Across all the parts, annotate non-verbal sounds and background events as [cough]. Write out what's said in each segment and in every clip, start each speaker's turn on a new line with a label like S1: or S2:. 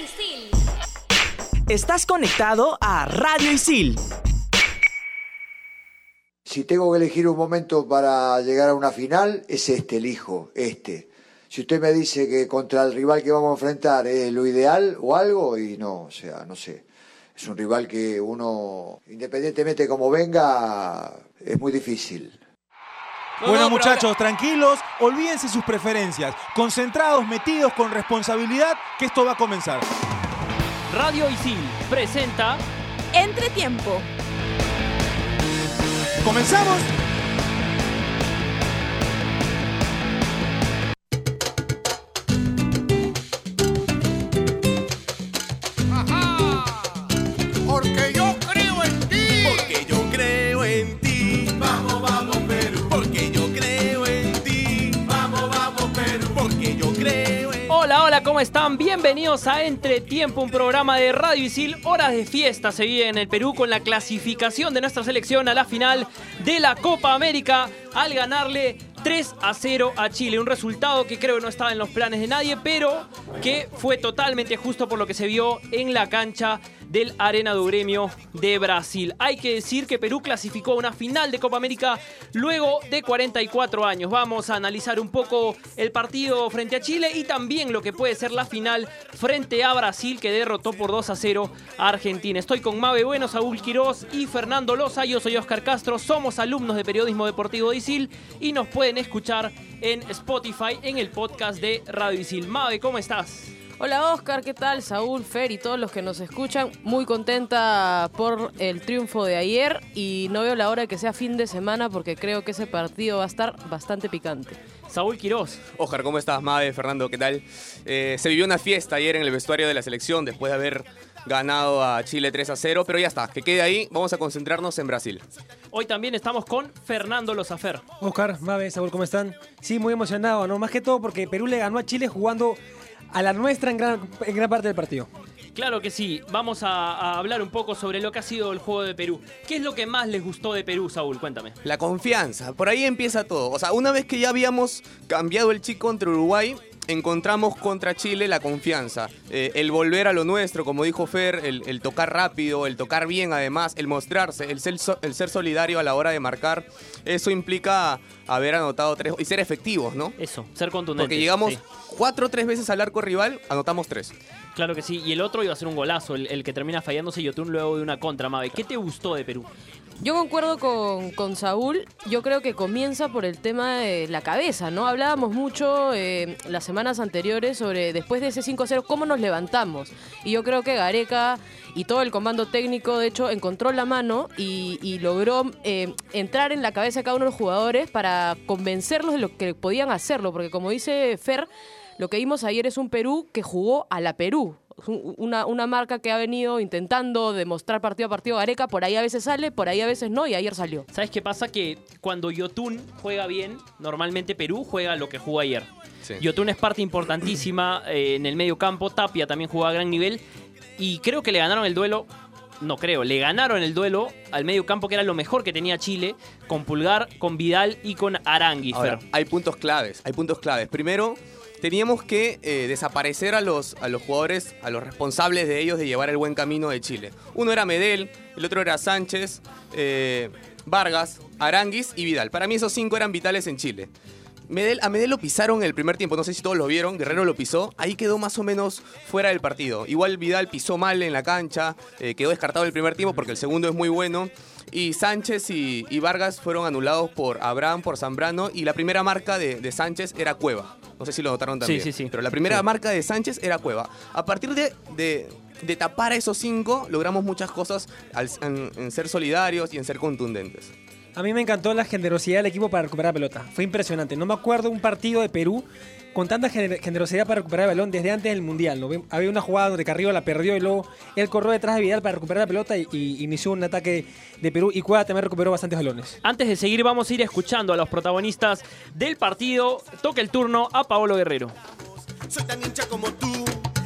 S1: Isil.
S2: Estás conectado a Radio Isil.
S3: Si tengo que elegir un momento para llegar a una final, es este, elijo, este. Si usted me dice que contra el rival que vamos a enfrentar es lo ideal o algo, y no, o sea, no sé. Es un rival que uno, independientemente como venga, es muy difícil.
S4: Bueno, muchachos, tranquilos, olvídense sus preferencias, concentrados, metidos con responsabilidad, que esto va a comenzar.
S5: Radio Isil presenta
S6: Entretiempo.
S4: ¿Comenzamos?
S5: ¿Cómo están? Bienvenidos a Entretiempo, un programa de Radio Isil. Horas de fiesta se vive en el Perú con la clasificación de nuestra selección a la final de la Copa América al ganarle 3 a 0 a Chile. Un resultado que creo que no estaba en los planes de nadie, pero que fue totalmente justo por lo que se vio en la cancha del Arena do Gremio de Brasil. Hay que decir que Perú clasificó a una final de Copa América luego de 44 años. Vamos a analizar un poco el partido frente a Chile y también lo que puede ser la final frente a Brasil que derrotó por 2 a 0 a Argentina. Estoy con Mabe Bueno, Saúl Quirós y Fernando Loza. Yo soy Oscar Castro. Somos alumnos de Periodismo Deportivo de Isil y nos pueden escuchar en Spotify en el podcast de Radio Isil. Mabe, ¿cómo estás?
S6: Hola Oscar, ¿qué tal? Saúl, Fer y todos los que nos escuchan. Muy contenta por el triunfo de ayer y no veo la hora de que sea fin de semana porque creo que ese partido va a estar bastante picante.
S5: Saúl Quirós.
S7: Oscar, ¿cómo estás? Mabe, Fernando, ¿qué tal? Eh, se vivió una fiesta ayer en el vestuario de la selección después de haber ganado a Chile 3 a 0, pero ya está, que quede ahí, vamos a concentrarnos en Brasil.
S5: Hoy también estamos con Fernando Lozafer.
S8: Oscar, Mabe, Saúl, ¿cómo están? Sí, muy emocionado, ¿no? Más que todo porque Perú le ganó a Chile jugando a la nuestra en gran, en gran parte del partido.
S5: Claro que sí, vamos a, a hablar un poco sobre lo que ha sido el juego de Perú. ¿Qué es lo que más les gustó de Perú, Saúl? Cuéntame.
S7: La confianza, por ahí empieza todo. O sea, una vez que ya habíamos cambiado el chip contra Uruguay, encontramos contra Chile la confianza. Eh, el volver a lo nuestro, como dijo Fer, el, el tocar rápido, el tocar bien además, el mostrarse, el ser, so- el ser solidario a la hora de marcar. Eso implica haber anotado tres y ser efectivos, ¿no?
S5: Eso, ser contundente.
S7: Porque llegamos cuatro o tres veces al arco rival, anotamos tres.
S5: Claro que sí, y el otro iba a ser un golazo, el, el que termina fallándose Yotun luego de una contra, Mabe. ¿Qué te gustó de Perú?
S6: Yo concuerdo con, con Saúl, yo creo que comienza por el tema de la cabeza, ¿no? Hablábamos mucho eh, las semanas anteriores sobre después de ese 5-0 cómo nos levantamos. Y yo creo que Gareca y todo el comando técnico, de hecho, encontró la mano y, y logró eh, entrar en la cabeza de cada uno de los jugadores para convencerlos de lo que podían hacerlo. Porque como dice Fer, lo que vimos ayer es un Perú que jugó a la Perú. Un- Una, una marca que ha venido intentando demostrar partido a partido Gareca, por ahí a veces sale, por ahí a veces no, y ayer salió.
S5: ¿Sabes qué pasa? Que cuando Yotun juega bien, normalmente Perú juega lo que jugó ayer.
S7: Sí.
S5: Yotun es parte importantísima eh, en el medio campo, Tapia también jugó a gran nivel y creo que le ganaron el duelo. No creo, le ganaron el duelo al medio campo que era lo mejor que tenía Chile, con Pulgar, con Vidal y con Arangui.
S7: Ahora, hay puntos claves, hay puntos claves. Primero, teníamos que eh, desaparecer a los, a los jugadores, a los responsables de ellos de llevar el buen camino de Chile. Uno era Medel, el otro era Sánchez, eh, Vargas, Aranguis y Vidal. Para mí esos cinco eran vitales en Chile. Medel, a Medel lo pisaron el primer tiempo, no sé si todos lo vieron, Guerrero lo pisó, ahí quedó más o menos fuera del partido. Igual Vidal pisó mal en la cancha, eh, quedó descartado el primer tiempo porque el segundo es muy bueno. Y Sánchez y, y Vargas fueron anulados por Abraham, por Zambrano, y la primera marca de, de Sánchez era Cueva. No sé si lo notaron también.
S5: sí, sí.
S7: Pero la primera
S5: Sí.
S7: marca de Sánchez era Cueva. A partir de, de- de tapar a esos cinco, logramos muchas cosas al- en, en ser solidarios y en ser contundentes.
S8: A mí me encantó la generosidad del equipo para recuperar la pelota. Fue impresionante. No me acuerdo un partido de Perú con tanta gener- generosidad para recuperar el balón desde antes del Mundial. ¿no? Había una jugada donde Carrillo la perdió y luego él corrió detrás de Vidal para recuperar la pelota y, y inició un ataque de Perú. Y Cueva también recuperó bastantes balones.
S5: Antes de seguir, vamos a ir escuchando a los protagonistas del partido. Toca el turno a Paolo Guerrero.
S9: Soy tan hincha como tú.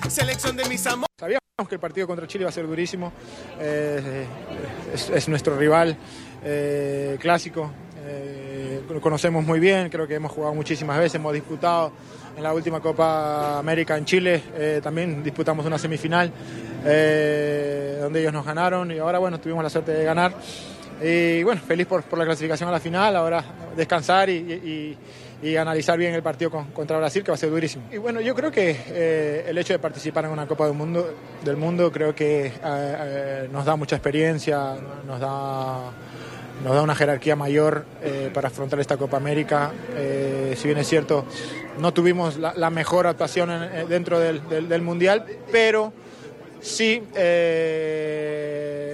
S9: Selección de mis amores.
S10: Sabíamos que el partido contra Chile iba a ser durísimo. Eh, es, es nuestro rival eh, clásico. Eh, lo conocemos muy bien, creo que hemos jugado muchísimas veces, hemos disputado en la última Copa América en Chile eh, también disputamos una semifinal eh, donde ellos nos ganaron y ahora bueno, tuvimos la suerte de ganar. Y bueno, feliz por, por la clasificación a la final, ahora descansar y, y- y analizar bien el partido con- contra Brasil, que va a ser durísimo. Y bueno, yo creo que eh, el hecho de participar en una Copa del Mundo, del mundo creo que eh, nos da mucha experiencia, nos da nos da una jerarquía mayor eh, para afrontar esta Copa América. Eh, si bien es cierto, no tuvimos la, mejor actuación eh, dentro del, Mundial, pero sí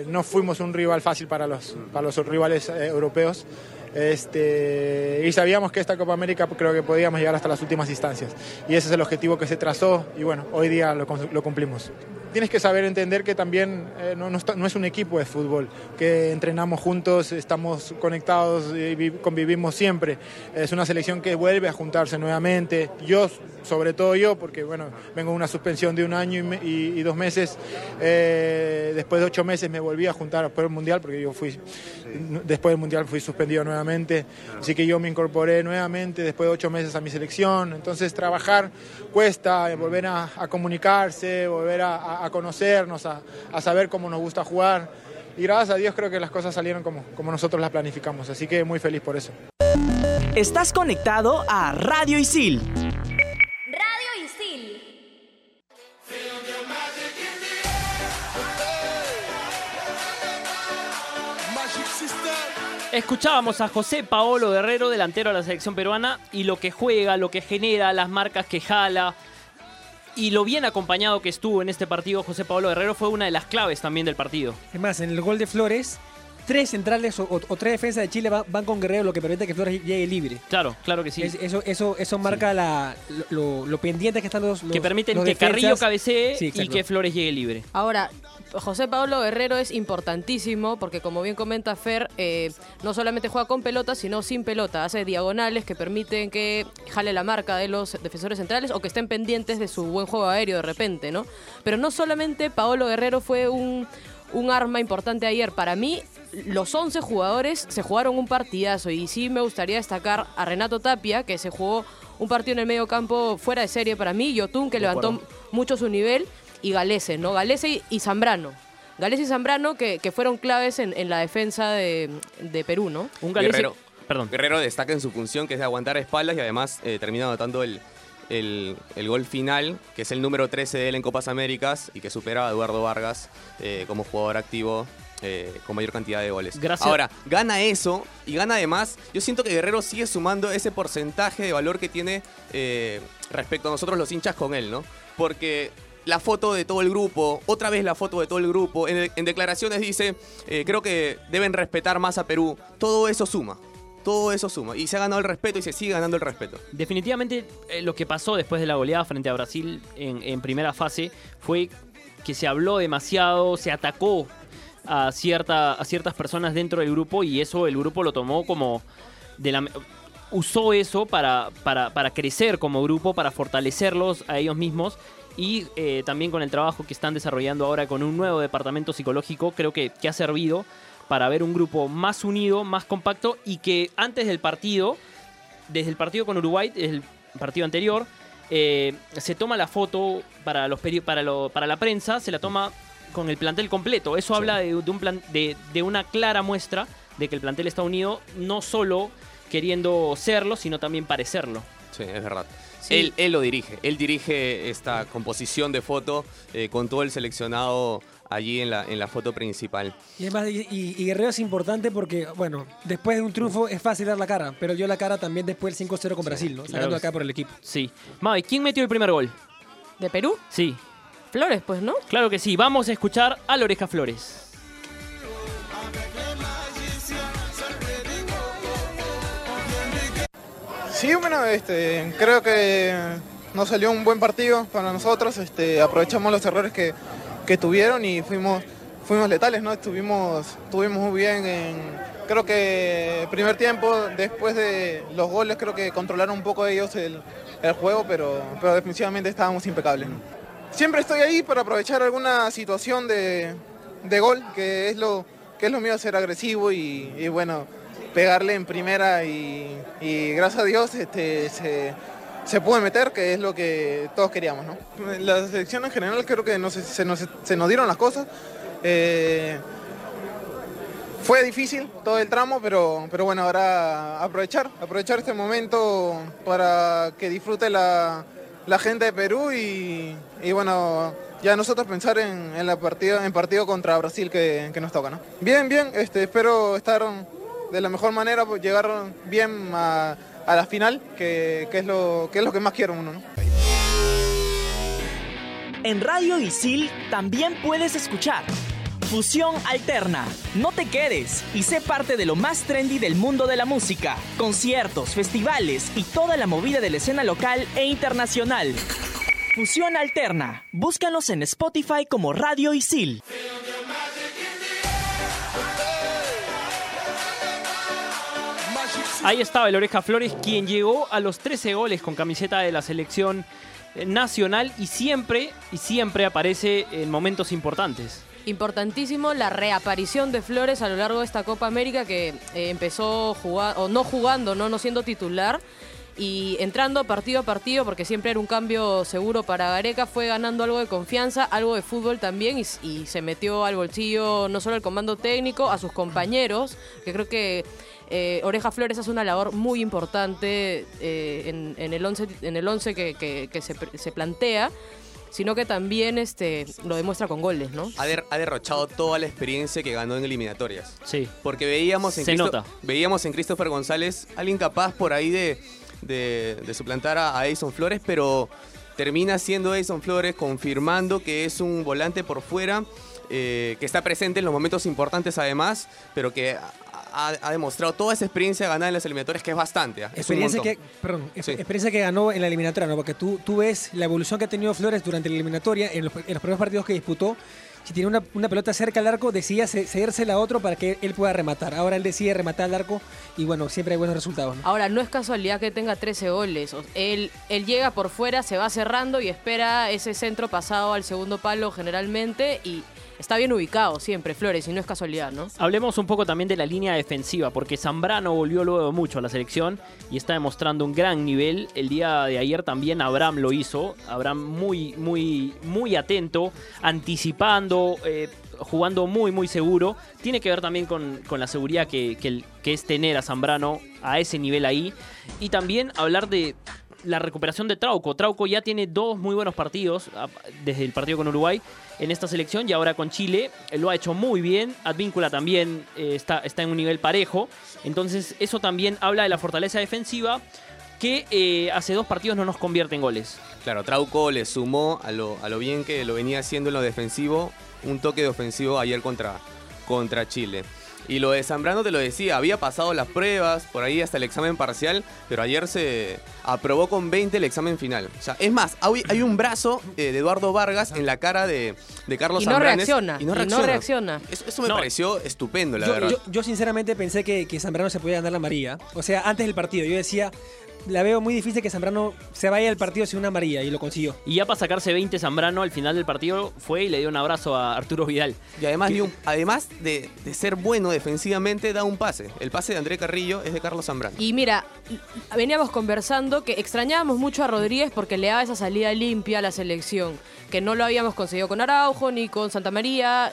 S10: no fuimos un rival fácil para los, para los rivales europeos. Este, y sabíamos que esta Copa América creo que podíamos llegar hasta las últimas instancias. Y ese es el objetivo que se trazó y bueno, hoy día lo, lo cumplimos. Tienes que saber entender que también eh, no, no está- no es un equipo de fútbol, que entrenamos juntos, estamos conectados y vi- convivimos siempre. Es una selección que vuelve a juntarse nuevamente. Yo, sobre todo yo, porque bueno, vengo de una suspensión de un año y, dos meses. Eh, después de ocho meses me volví a juntar después del Mundial, porque yo fui, después del Mundial fui suspendido nuevamente. Así que yo me incorporé nuevamente después de ocho meses a mi selección. Entonces trabajar cuesta, eh, volver a, comunicarse, volver a, conocernos, a, a saber cómo nos gusta jugar. Y gracias a Dios creo que las cosas salieron como, como nosotros las planificamos. Así que muy feliz por eso.
S2: Estás conectado a Radio Isil.
S5: Escuchábamos a José Paolo Guerrero, delantero de la selección peruana, y lo que juega, lo que genera, las marcas que jala, y lo bien acompañado que estuvo en este partido José Paolo Guerrero fue una de las claves también del partido.
S8: Es más, en el gol de Flores, tres centrales o, o- o tres defensas de Chile van, van con Guerrero, lo que permite que Flores llegue libre.
S5: Claro, claro que sí.
S8: Es- eso, eso, eso marca la, lo, lo pendiente que están los, los
S5: que permiten
S8: los
S5: que
S8: defensas.
S5: Carrillo cabecee
S8: Sí,
S5: y que Flores llegue libre.
S6: Ahora, José Pablo Guerrero es importantísimo porque, como bien comenta Fer, eh, no solamente juega con pelota, sino sin pelota. Hace diagonales que permiten que jale la marca de los defensores centrales o que estén pendientes de su buen juego aéreo de repente, ¿no? Pero no solamente Paolo Guerrero fue un, un arma importante ayer. Para mí, los 11 jugadores se jugaron un partidazo y sí me gustaría destacar a Renato Tapia, que se jugó un partido en el medio campo fuera de serie para mí, Yotun, que levantó mucho su nivel, y Galese, ¿no? Galese y, y Zambrano. Galese y Zambrano que, que fueron claves en, en la defensa de, de Perú, ¿no?
S5: Un Galese-
S7: Guerrero,
S5: perdón.
S7: Guerrero destaca en su función, que es de aguantar espaldas y además eh, termina anotando el, el, el gol final, que es el número 13 de él en Copas Américas y que supera a Eduardo Vargas eh, como jugador activo eh, con mayor cantidad de goles.
S5: Gracias.
S7: Ahora, gana eso y gana además, yo siento que Guerrero sigue sumando ese porcentaje de valor que tiene eh, respecto a nosotros los hinchas con él, ¿no? Porque la foto de todo el grupo, otra vez la foto de todo el grupo, en, en declaraciones dice, eh, creo que deben respetar más a Perú, todo eso suma. Todo eso suma. Y se ha ganado el respeto y se sigue ganando el respeto.
S5: Definitivamente eh, lo que pasó después de la goleada frente a Brasil en, primera fase fue que se habló demasiado, se atacó a, cierta, a ciertas personas dentro del grupo y eso el grupo lo tomó como de la usó eso para, para, para crecer como grupo, para fortalecerlos a ellos mismos y eh, también con el trabajo que están desarrollando ahora con un nuevo departamento psicológico, creo que, que ha servido para ver un grupo más unido, más compacto y que antes del partido, desde el partido con Uruguay, desde el partido anterior, eh, se toma la foto para, los para, lo- para la prensa, se la toma con el plantel completo. Eso habla de, de un plan, de, de una clara muestra de que el plantel está unido, no solo queriendo serlo, sino también parecerlo.
S7: Sí, es verdad.
S6: Sí.
S7: Él, él lo dirige. Él dirige esta composición de foto eh, con todo el seleccionado allí en la, en la foto principal.
S8: Y además, y, y- Guerrero es importante porque, bueno, después de un triunfo es fácil dar la cara, pero dio la cara también después del 5-0 con Brasil, ¿no? Sacando
S5: claro.
S8: acá por el equipo.
S5: Sí. Mavi, ¿quién metió el primer gol?
S6: ¿De Perú?
S5: Sí,
S6: Flores, pues, ¿no?
S5: claro que sí. Vamos a escuchar a Loreja Flores.
S11: Sí, bueno, este, creo que nos salió un buen partido para nosotros. Este, aprovechamos los errores que, que tuvieron y fuimos, fuimos letales, ¿no? Estuvimos, estuvimos muy bien en, creo que primer tiempo, después de los goles, creo que controlaron un poco ellos el, juego, pero, pero definitivamente estábamos impecables. Siempre estoy ahí para aprovechar alguna situación de, de gol, que es lo, que es lo mío, ser agresivo y, y bueno, pegarle en primera y, y gracias a Dios este, se, se puede meter, que es lo que todos queríamos. ¿no? La selección en general creo que no se, nos, se nos dieron las cosas. Eh, fue difícil todo el tramo, pero, pero bueno, ahora aprovechar, aprovechar este momento para que disfrute la, la gente de Perú y, y bueno, ya nosotros pensar en, en, la partido, en partido contra Brasil que, que nos toca. ¿no? Bien, bien, este, espero estar de la mejor manera, pues, llegar bien a, a la final, que, es lo, que es lo que más quiero uno. ¿no?
S2: En Radio Isil también puedes escuchar Fusión Alterna. No te quedes y sé parte de lo más trendy del mundo de la música, conciertos, festivales y toda la movida de la escena local e internacional. Fusión Alterna. Búscanos en Spotify como Radio Isil.
S5: Ahí estaba el Oreja Flores, quien llegó a los 13 goles con camiseta de la selección nacional y siempre, y siempre aparece en momentos importantes.
S6: Importantísimo la reaparición de Flores a lo largo de esta Copa América que eh, empezó jugar, o no jugando, ¿no? no siendo titular y entrando partido a partido, porque siempre era un cambio seguro para Gareca, fue ganando algo de confianza, algo de fútbol también, y, se metió al bolsillo no solo el comando técnico, a sus compañeros, que creo que eh, Oreja Flores hace una labor muy importante eh, en, en, el 11 en el once que, que, que se, se plantea sino que también este, lo demuestra con goles, ¿no?
S7: Ha, der, ha, derrochado toda la experiencia que ganó en eliminatorias.
S5: Sí.
S7: Porque veíamos en,
S5: Se
S7: Cristo,
S5: nota.
S7: veíamos en Christopher González alguien capaz por ahí de, de, de suplantar a, a Edison Flores, pero termina siendo Edison Flores confirmando que es un volante por fuera, eh, que está presente en los momentos importantes además, pero que ha, ha, demostrado toda esa experiencia ganada en las eliminatorias, que es bastante. Es
S8: experiencia, que, perdón, sí. experiencia que ganó en la eliminatoria, ¿no? porque tú, tú ves la evolución que ha tenido Flores durante la eliminatoria, en los, en los primeros partidos que disputó. Si tiene una, una, pelota cerca al arco, decía cedérsela a otro para que él pueda rematar. Ahora él decide rematar al arco y bueno, siempre hay buenos resultados. ¿no?
S6: Ahora, no es casualidad que tenga 13 goles. Él, él llega por fuera, se va cerrando y espera ese centro pasado al segundo palo generalmente y está bien ubicado siempre, Flores, y no es casualidad, ¿no?
S5: Hablemos un poco también de la línea defensiva, porque Zambrano volvió luego mucho a la selección y está demostrando un gran nivel. El día de ayer también Abraham lo hizo. Abraham muy, muy, muy atento, anticipando. Eh, jugando muy muy seguro, tiene que ver también con, con la seguridad que, que, que es tener a Zambrano a ese nivel ahí. Y también hablar de, la recuperación de Trauco. Trauco ya tiene dos muy buenos partidos desde el partido con Uruguay en esta selección y ahora con Chile. Lo ha hecho muy bien. Advíncula también eh, está, está en un nivel parejo. Entonces eso también habla de la fortaleza defensiva que eh, hace dos partidos no nos convierte en goles.
S7: Claro, Trauco le sumó a lo, a lo bien que lo venía haciendo en lo defensivo un toque de ofensivo ayer contra, contra Chile. Y lo de Zambrano te lo decía, había pasado las pruebas, por ahí hasta el examen parcial, pero ayer se aprobó con 20 el examen final. O sea, es más, hay, hay un brazo eh, de Eduardo Vargas en la cara de, de Carlos
S6: y no
S7: Zambranes.
S6: Reacciona, y no reacciona. Y no reacciona.
S7: Eso, eso me no. pareció estupendo, la
S8: yo,
S7: verdad.
S8: Yo, yo, sinceramente pensé que, que Zambrano se podía ganar la María. O sea, antes del partido, yo decía, la veo muy difícil que Zambrano se vaya al partido sin una amarilla y lo consiguió.
S5: Y ya para sacarse 20 Zambrano al final del partido fue y le dio un abrazo a Arturo Vidal.
S7: Y además, un, además de, de, ser bueno defensivamente, da un pase. El pase de André Carrillo es de Carlos Zambrano.
S6: Y mira, veníamos conversando que extrañábamos mucho a Rodríguez porque le daba esa salida limpia a la selección, que no lo habíamos conseguido con Araujo ni con Santa María.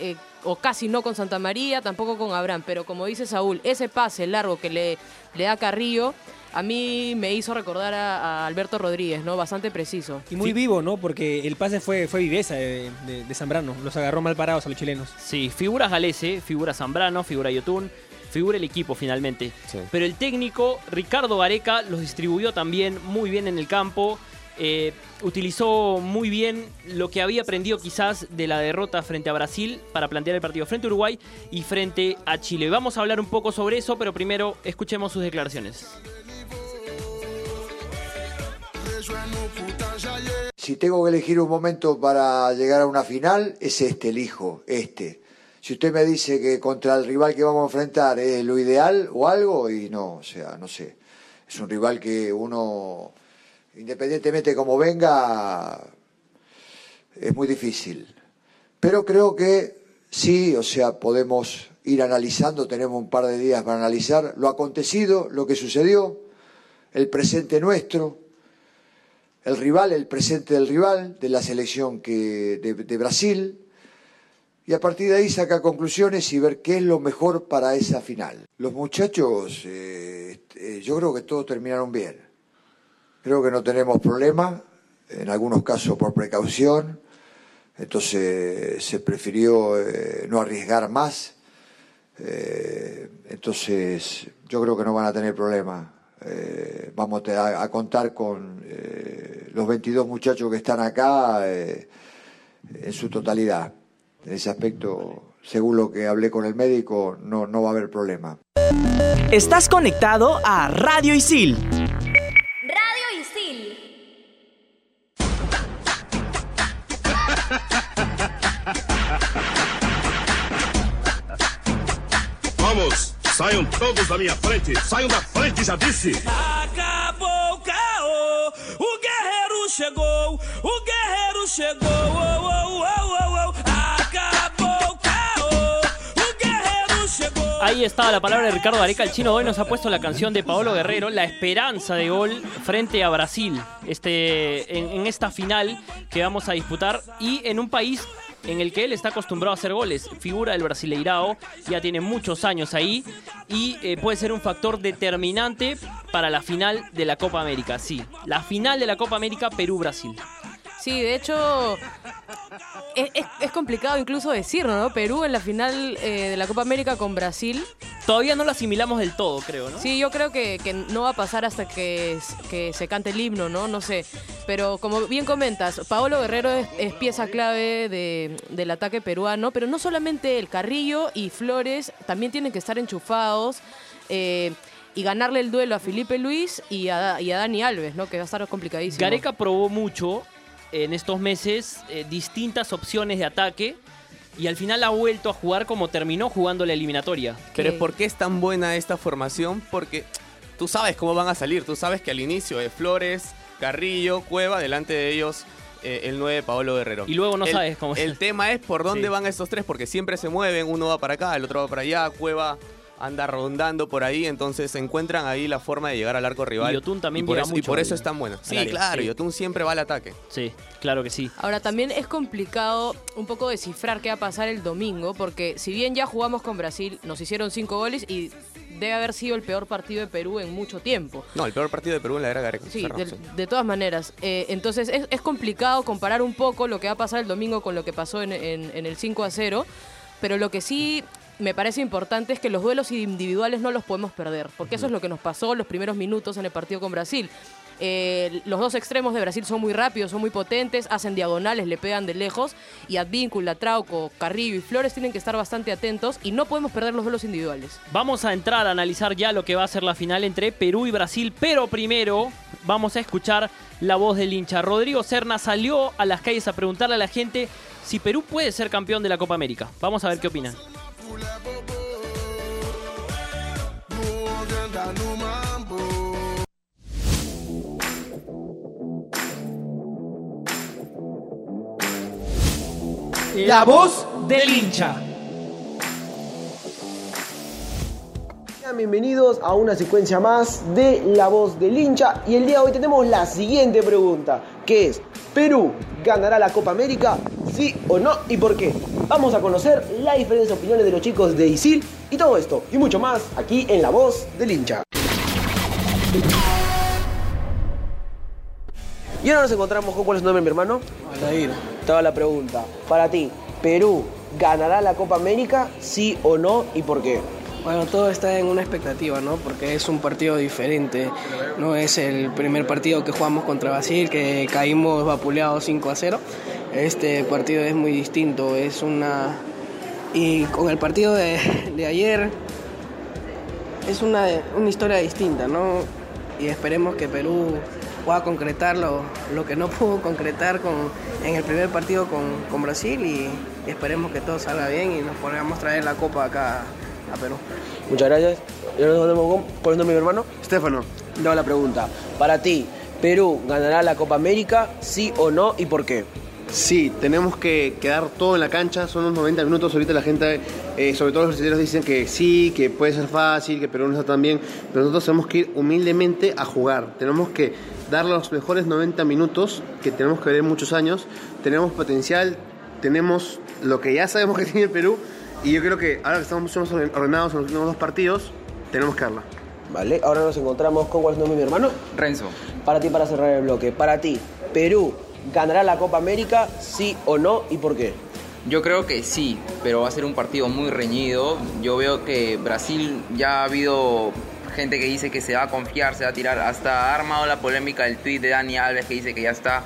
S6: Eh, o casi no con Santa María, tampoco con Abraham, pero como dice Saúl, ese pase largo que le, le da Carrillo a mí me hizo recordar a, a, Alberto Rodríguez, ¿no? Bastante preciso.
S8: Y muy sí. vivo, ¿no? Porque el pase fue, fue viveza de, de, de, Zambrano. Los agarró mal parados a los chilenos.
S5: Sí, figura Galese, figura Zambrano, figura Yotun, figura el equipo finalmente. Sí. Pero el técnico, Ricardo Gareca, los distribuyó también muy bien en el campo. Eh, utilizó muy bien lo que había aprendido quizás de la derrota frente a Brasil para plantear el partido frente a Uruguay y frente a Chile. Vamos a hablar un poco sobre eso, pero primero escuchemos sus declaraciones.
S3: Si tengo que elegir un momento para llegar a una final, es este, elijo, este. Si usted me dice que contra el rival que vamos a enfrentar es lo ideal o algo, y no, o sea, no sé. Es un rival que uno, independientemente de cómo venga, es muy difícil. Pero creo que sí, o sea, podemos ir analizando, tenemos un par de días para analizar lo acontecido, lo que sucedió, el presente nuestro el rival, el presente del rival, de la selección que, de, Brasil, y a partir de ahí sacar conclusiones y ver qué es lo mejor para esa final. Los muchachos, eh, eh, yo creo que todos terminaron bien. Creo que no tenemos problema, en algunos casos por precaución, entonces se prefirió eh, no arriesgar más. Eh, entonces yo creo que no van a tener problema. Eh, vamos a, contar con eh, los 22 muchachos que están acá eh, en su totalidad. En ese aspecto, según lo que hablé con el médico, no, no va a haber problema.
S2: Estás conectado a Radio Isil.
S12: Saiam todos da minha frente. Saiam da frente, já disse.
S13: Acabou o caô, o guerreiro chegou, o guerreiro chegou, oh, oh, oh, oh, oh. acabou o caô, o guerreiro chegou.
S5: Ahí está la palabra de Ricardo Areca. El chino hoy nos ha puesto la canción de Paolo Guerrero, La esperanza de gol frente a Brasil, este, en, en esta final que vamos a disputar y en un país en el que él está acostumbrado a hacer goles. Figura del Brasileirao, ya tiene muchos años ahí y eh, puede ser un factor determinante para la final de la Copa América. Sí, la final de la Copa América Perú-Brasil.
S6: Sí, de hecho, es, complicado incluso decirlo, ¿no? Perú en la final eh, de la Copa América con Brasil.
S5: Todavía no lo asimilamos del todo, creo, ¿no?
S6: Sí, yo creo que, que no va a pasar hasta que, que se cante el himno, ¿no? No sé. Pero como bien comentas, Paolo Guerrero es, es pieza clave de- del ataque peruano, pero no solamente el Carrillo y Flores también tienen que estar enchufados. eh, y ganarle el duelo a Felipe Luis y a, y a Dani Alves, ¿no? Que va a estar complicadísimo.
S5: Gareca probó mucho en estos meses eh, distintas opciones de ataque y al final ha vuelto a jugar como terminó jugando la eliminatoria.
S7: Pero ¿por qué es tan buena esta formación? Porque tú sabes cómo van a salir. Tú sabes que al inicio es Flores, Carrillo, Cueva, delante de ellos eh, el 9 Paolo Guerrero.
S5: Y luego no
S7: El-
S5: sabes cómo
S7: El tema es por dónde
S5: Sí.
S7: van estos tres, porque siempre se mueven. Uno va para acá, el otro va para allá. Cueva anda rondando por ahí, entonces encuentran ahí la forma de llegar al arco rival.
S5: Y Yotun también
S7: por
S5: llega
S7: eso, y por eso es tan buena.
S5: al
S7: Sí,
S5: área,
S7: claro,
S5: sí.
S7: Yotun siempre va al ataque.
S5: Sí, claro que sí.
S6: Ahora también es complicado un poco descifrar qué va a pasar el domingo, porque si bien ya jugamos con Brasil, nos hicieron cinco goles y debe haber sido el peor partido de Perú en mucho tiempo.
S7: No, el peor partido de Perú en la era Gareca.
S6: Sí, de,
S7: sí.
S6: de todas maneras. Eh, entonces es, es complicado comparar un poco lo que va a pasar el domingo con lo que pasó en, en- en el 5 a 0, pero lo que sí me parece importante es que los duelos individuales no los podemos perder, porque eso es lo que nos pasó los primeros minutos en el partido con Brasil. Eh, los dos extremos de Brasil son muy rápidos, son muy potentes, hacen diagonales, le pegan de lejos, y Advíncula, Trauco, Carrillo y Flores tienen que estar bastante atentos y no podemos perder los duelos individuales.
S5: Vamos a entrar a analizar ya lo que va a ser la final entre Perú y Brasil, pero primero vamos a escuchar la voz del hincha. Rodrigo Serna salió a las calles a preguntarle a la gente si Perú puede ser campeón de la Copa América. Vamos a ver qué opinan.
S14: La voz del hincha.
S15: Sean Bienvenidos a una secuencia más de La Voz del Hincha y el día de hoy tenemos la siguiente pregunta, que es, ¿Perú ganará la Copa América? ¿Sí o no? ¿Y por qué? Vamos a conocer las diferentes opiniones de los chicos de Isil y todo esto y mucho más aquí en La Voz del Hincha. Y ahora nos encontramos con cuál es su nombre, mi hermano. Aldair. Toda la pregunta. Para ti, ¿Perú ganará la Copa América? ¿Sí o no? ¿Y por qué?
S16: Bueno, todo está en una expectativa, ¿no? Porque es un partido diferente. No es el primer partido que jugamos contra Brasil, que caímos vapuleados 5 a 0. Este partido es muy distinto. Es una. Y con el partido de, de ayer, es una, una historia distinta, ¿no? Y esperemos que Perú pueda concretar lo, lo que no pudo concretar con, en el primer partido con, con Brasil y, y esperemos que todo salga bien y nos podamos traer la copa acá a Perú.
S15: Muchas gracias. Y ahora nos vemos con- ¿Cuál es tu nombre, mi hermano?
S12: Estefano.
S15: No, la pregunta. Para ti, ¿Perú ganará la Copa América? ¿Sí o no? ¿Y por qué?
S17: Sí, tenemos que quedar todo en la cancha, son unos 90 minutos, ahorita la gente, eh, sobre todo los brasileños dicen que sí, que puede ser fácil, que Perú no está tan bien, pero nosotros tenemos que ir humildemente a jugar, tenemos que dar los mejores 90 minutos que tenemos que ver en muchos años. Tenemos potencial, tenemos lo que ya sabemos que tiene el Perú y yo creo que ahora que estamos mucho más ordenados en los últimos dos partidos, tenemos que darla.
S15: Vale, ahora nos encontramos con cuál es mi hermano.
S18: Renzo.
S15: Para ti, para cerrar el bloque. Para ti, Perú, ¿ganará la Copa América? ¿Sí o no? ¿Y por qué?
S18: Yo creo que sí, pero va a ser un partido muy reñido. Yo veo que Brasil ya ha habido gente que dice que se va a confiar, se va a tirar. Hasta ha armado la polémica del tweet de Dani Alves que dice que ya está.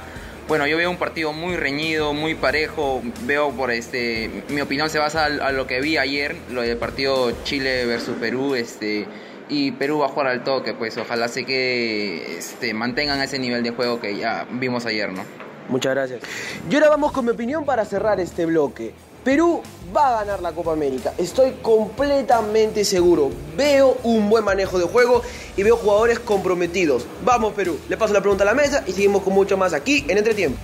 S18: Bueno, yo veo un partido muy reñido, muy parejo. Veo por este, mi opinión se basa a, lo que vi ayer, lo del partido Chile versus Perú, este, y Perú va a jugar al toque, pues ojalá se que este, mantengan ese nivel de juego que ya vimos ayer, ¿no?
S15: Muchas gracias. Y ahora vamos con mi opinión para cerrar este bloque. Perú va a ganar la Copa América. Estoy completamente seguro. Veo un buen manejo de juego y veo jugadores comprometidos. Vamos Perú. Le paso la pregunta a la mesa y seguimos con mucho más aquí en Entretiempo.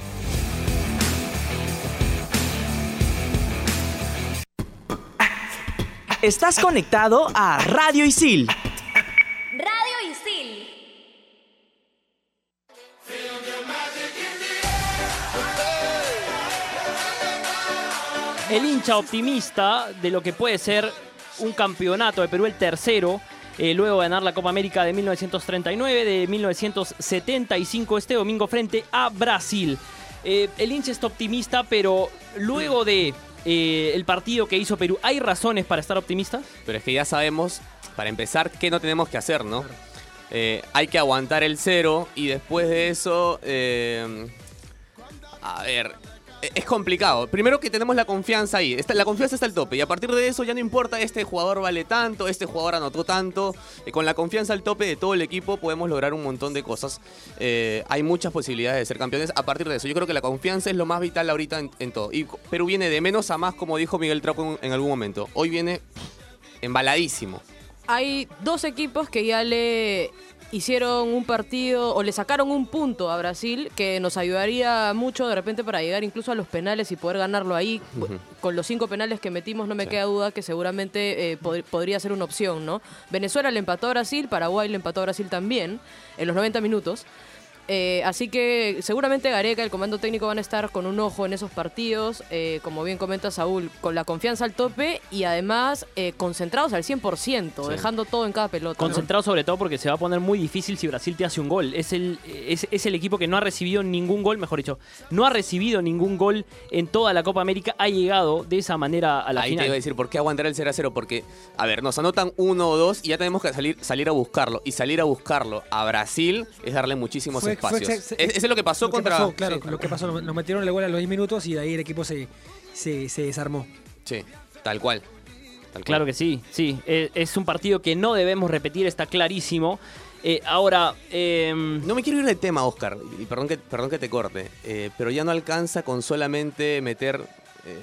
S2: Estás conectado a Radio Isil.
S5: El hincha optimista de lo que puede ser un campeonato de Perú, el tercero, eh, luego de ganar la Copa América de 1939, de 1975, este domingo frente a Brasil. Eh, el hincha está optimista, pero luego de eh, el partido que hizo Perú, ¿hay razones para estar optimistas?
S7: Pero es que ya sabemos, para empezar, qué no tenemos que hacer, ¿no? Hay que aguantar el cero y después de eso, a ver, es complicado. Primero que tenemos la confianza ahí, la confianza está al tope y a partir de eso ya no importa este jugador vale tanto, este jugador anotó tanto. Eh, con la confianza al tope de todo el equipo podemos lograr un montón de cosas. Eh, hay muchas posibilidades de ser campeones a partir de eso. Yo creo que la confianza es lo más vital ahorita en, todo. Y Perú viene de menos a más, como dijo Miguel Trapo en, en algún momento. Hoy viene embaladísimo.
S6: Hay dos equipos que ya le hicieron un partido o le sacaron un punto a Brasil que nos ayudaría mucho de repente para llegar incluso a los penales y poder ganarlo ahí. Con los cinco penales que metimos no me queda duda que seguramente eh, pod- podría ser una opción, ¿no? Venezuela le empató a Brasil, Paraguay le empató a Brasil también en los 90 minutos. Eh, así que seguramente Gareca, el comando técnico van a estar con un ojo en esos partidos, eh, como bien comenta Saúl, con la confianza al tope y además eh, concentrados al 100%,
S5: Sí.
S6: dejando todo en cada pelota. ¿no?
S5: Concentrado sobre todo porque se va a poner muy difícil si Brasil te hace un gol. Es el, es, es el equipo que no ha recibido ningún gol, mejor dicho, no ha recibido ningún gol en toda la Copa América. Ha llegado de esa manera a la
S7: Ahí
S5: final.
S7: te iba a decir, ¿por qué aguantar el 0 a 0? Porque, a ver, nos anotan uno o dos y ya tenemos que salir, salir a buscarlo. Y salir a buscarlo a Brasil es darle muchísimos
S8: Fue- fue
S7: espacios.
S8: ex-
S7: Es- Eso es lo que pasó
S8: lo que
S7: contra.
S8: pasó, claro,
S7: Sí,
S8: lo que pasó, nos metieron el gol a los 10 minutos y de ahí el equipo se, se, se desarmó.
S7: Sí, tal cual.
S5: Claro que sí, sí. Eh, es un partido que no debemos repetir, está clarísimo. Eh, ahora, em,
S7: No me quiero ir del tema, Oscar, y perdón que, perdón que te corte, eh, pero ya no alcanza con solamente meter, eh,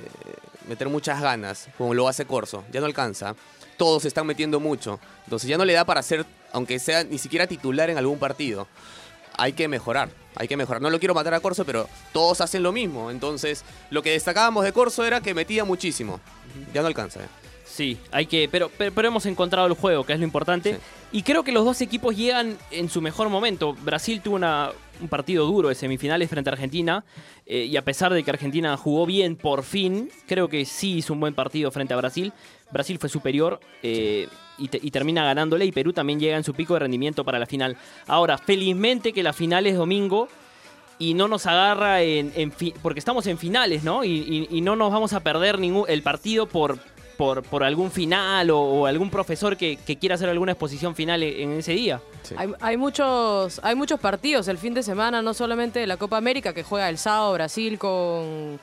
S7: meter muchas ganas, como lo hace Corso. Ya no alcanza. Todos se están metiendo mucho. Entonces ya no le da para ser, aunque sea ni siquiera titular en algún partido. Hay que mejorar, hay que mejorar. No lo quiero matar a Corso, pero todos hacen lo mismo. Entonces, lo que destacábamos de Corso era que metía muchísimo. Ya no alcanza. eh.
S5: Sí, hay que, pero, pero, pero hemos encontrado el juego, que es lo importante. Y creo que los dos equipos llegan en su mejor momento. Brasil tuvo una- un partido duro de semifinales frente a Argentina. eh, y a pesar de que Argentina jugó bien por fin, creo que sí hizo un buen partido frente a Brasil. Brasil fue superior eh, y, te- y termina ganándole. Y Perú también llega en su pico de rendimiento para la final. Ahora, felizmente que la final es domingo y no nos agarra en, en fi- porque estamos en finales, ¿no? Y, y- y no nos vamos a perder ningún el partido por por, por algún final o, o algún profesor que, que quiera hacer alguna exposición final e- en ese día.
S6: Hay, hay muchos, hay muchos partidos el fin de semana, no solamente la Copa América, que juega el sábado Brasil con.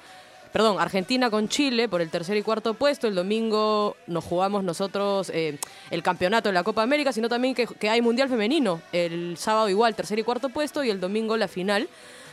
S6: Perdón, Argentina con Chile por el tercer y cuarto puesto. El domingo nos jugamos nosotros eh, el campeonato de la Copa América, sino también que, que hay Mundial Femenino. El sábado igual, tercer y cuarto puesto, y el domingo la final.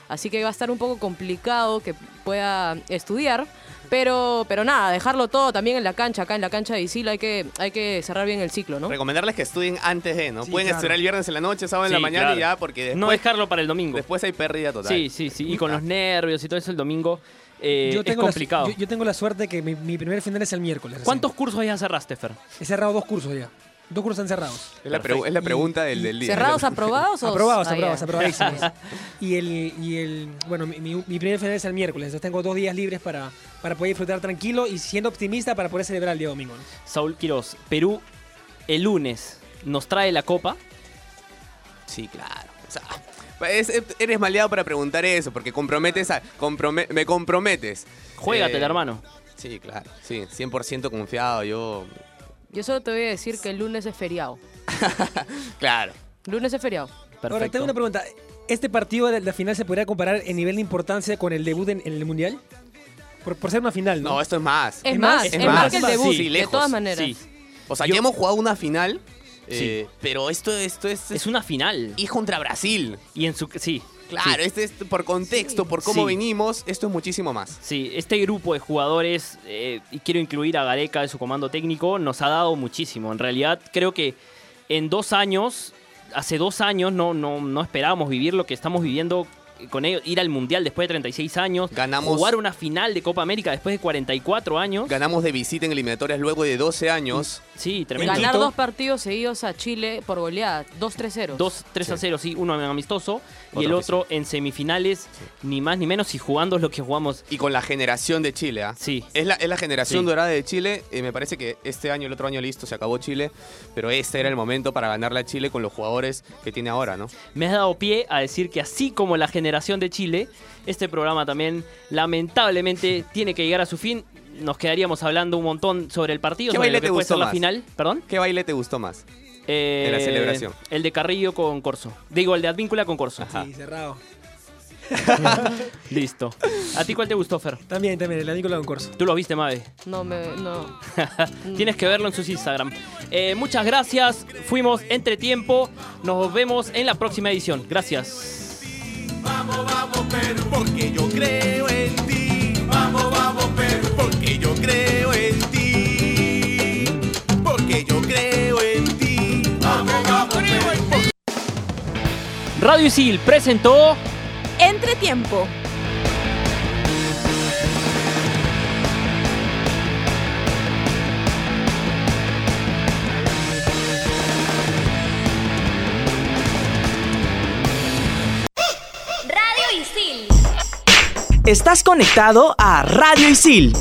S6: Así que va a estar un poco complicado que pueda estudiar. Pero, pero nada, dejarlo todo también en la cancha, acá en la cancha de Isil hay que, hay que cerrar bien el ciclo, ¿no?
S7: Recomendarles que estudien antes de, ¿no?
S5: Sí,
S7: Pueden
S5: claro.
S7: estudiar el viernes en la noche, sábado en la mañana y ya, porque después,
S5: No dejarlo para el domingo.
S7: después hay pérdida total.
S5: Sí, sí, sí. Y con los nervios y todo eso el domingo eh, es
S8: la,
S5: complicado.
S8: yo, yo tengo la suerte que mi, mi primer final es el miércoles. recién.
S5: ¿Cuántos cursos ya cerraste, Fer?
S8: He cerrado dos cursos ya. Dos cursos están cerrados.
S7: Es la, pregu- es la pregunta del, del día.
S6: ¿Cerrados, aprobados o
S8: Aprobados,
S6: Ah,
S8: aprobados, aprobadísimos. [laughs] y el, y el, bueno, mi, mi- mi primer final es el miércoles, entonces tengo dos días libres para, para poder disfrutar tranquilo y siendo optimista para poder celebrar el día domingo. ¿no?
S5: Saúl Quiroz, Perú el lunes nos trae la copa.
S7: Sí, claro. Es- eres maleado para preguntar eso, porque comprometes a, comprome- me comprometes.
S5: Juégatela,
S7: Eh,
S5: hermano.
S7: Sí, claro. Sí, 100% confiado. Yo,
S6: Yo solo te voy a decir que el lunes es feriado. [laughs]
S7: claro.
S6: Lunes es feriado.
S8: Ahora, tengo una pregunta. ¿Este partido de la final se podría comparar en nivel de importancia con el debut en, en el Mundial? Por, por ser una final, ¿no?
S7: No, esto es más.
S6: Es más, es más que el debut,
S7: Sí,
S6: de todas maneras.
S7: Sí. O sea, ya hemos jugado una final, eh,
S5: Sí.
S7: pero esto, esto es...
S5: Es una final.
S7: Y contra Brasil.
S5: Y en su... Sí.
S7: Claro,
S5: sí.
S7: este es por contexto, por cómo venimos, esto es muchísimo más.
S5: Sí, este grupo de jugadores, eh, y quiero incluir a Gareca de su comando técnico, nos ha dado muchísimo. En realidad, creo que en dos años, hace dos años, no, no, no esperábamos vivir lo que estamos viviendo con ellos, ir al Mundial después de 36 años,
S7: Ganamos-
S5: jugar una final de Copa América después de 44 años.
S7: Ganamos de visita en eliminatorias luego de 12 años.
S5: Sí, tremendo.
S6: Ganar dos partidos seguidos a Chile por goleada. 2-3-0.
S5: 2, 3 a 0, sí, uno en amistoso y el otro en semifinales, ni más ni menos, y jugando es lo que jugamos.
S7: Y con la generación de Chile, ¿ah?
S5: Sí.
S7: Es la, es la generación
S5: Sí.
S7: dorada de Chile. y me parece que este año, el otro año listo, se acabó Chile. Pero este era el momento para ganarle a Chile con los jugadores que tiene ahora, ¿no?
S5: Me has dado pie a decir que así como la generación de Chile, este programa también lamentablemente tiene que llegar a su fin. Nos quedaríamos hablando un montón sobre el partido,
S7: ¿Qué
S5: sobre
S7: baile
S5: lo que
S7: te
S5: puede
S7: gustó
S5: ser la
S7: más?
S5: final. ¿Perdón?
S7: ¿Qué baile te gustó más?
S5: Eh,
S7: De la celebración.
S5: El de Carrillo con Corso. Digo, el de Advíncula con Corso.
S8: Sí, cerrado. [laughs]
S5: Listo. ¿A ti cuál te gustó, Fer?
S8: También, también, el Advíncula con Corso.
S5: ¿Tú lo viste, Mabe?
S6: No, me, no. [laughs]
S5: Tienes que verlo en sus Instagram. Eh, muchas gracias. Fuimos entre tiempo. Nos vemos en la próxima edición. Gracias.
S9: Vamos, vamos, Perú, porque yo creo yo creo en ti. Porque yo creo en ti. Vamos, vamos, Perú.
S5: Radio Isil presentó
S19: Entretiempo.
S1: Radio Isil.
S2: Estás conectado a Radio Isil